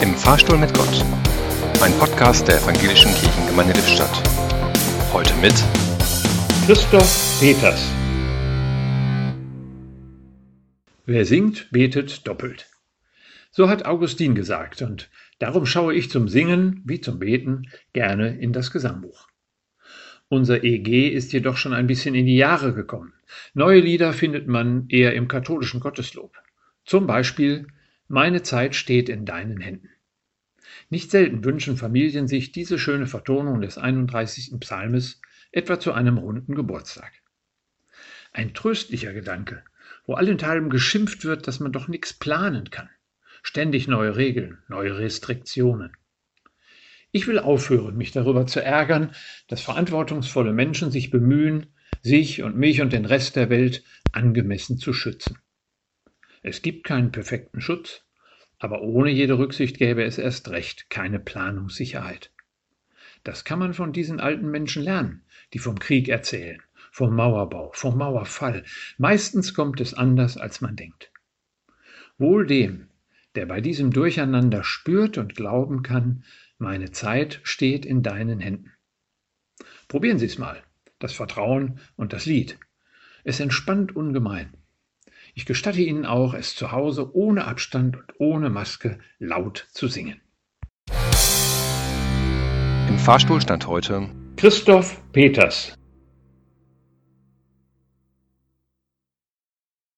Im Fahrstuhl mit Gott. Ein Podcast der Evangelischen Kirchengemeinde Lippstadt. Heute mit Christoph Peters. Wer singt, betet doppelt. So hat Augustin gesagt, und darum schaue ich zum Singen wie zum Beten gerne in das Gesangbuch. Unser EG ist jedoch schon ein bisschen in die Jahre gekommen. Neue Lieder findet man eher im katholischen Gotteslob. Zum Beispiel Meine Zeit steht in deinen Händen. Nicht selten wünschen Familien sich diese schöne Vertonung des 31. Psalmes etwa zu einem runden Geburtstag. Ein tröstlicher Gedanke, wo allenthalben geschimpft wird, dass man doch nichts planen kann. Ständig neue Regeln, neue Restriktionen. Ich will aufhören, mich darüber zu ärgern, dass verantwortungsvolle Menschen sich bemühen, sich und mich und den Rest der Welt angemessen zu schützen. Es gibt keinen perfekten Schutz, aber ohne jede Rücksicht gäbe es erst recht keine Planungssicherheit. Das kann man von diesen alten Menschen lernen, die vom Krieg erzählen, vom Mauerbau, vom Mauerfall. Meistens kommt es anders, als man denkt. Wohl dem, der bei diesem Durcheinander spürt und glauben kann, meine Zeit steht in deinen Händen. Probieren Sie es mal, das Vertrauen und das Lied. Es entspannt ungemein. Ich gestatte Ihnen auch, es zu Hause ohne Abstand und ohne Maske laut zu singen. Im Fahrstuhl stand heute Christoph Peters.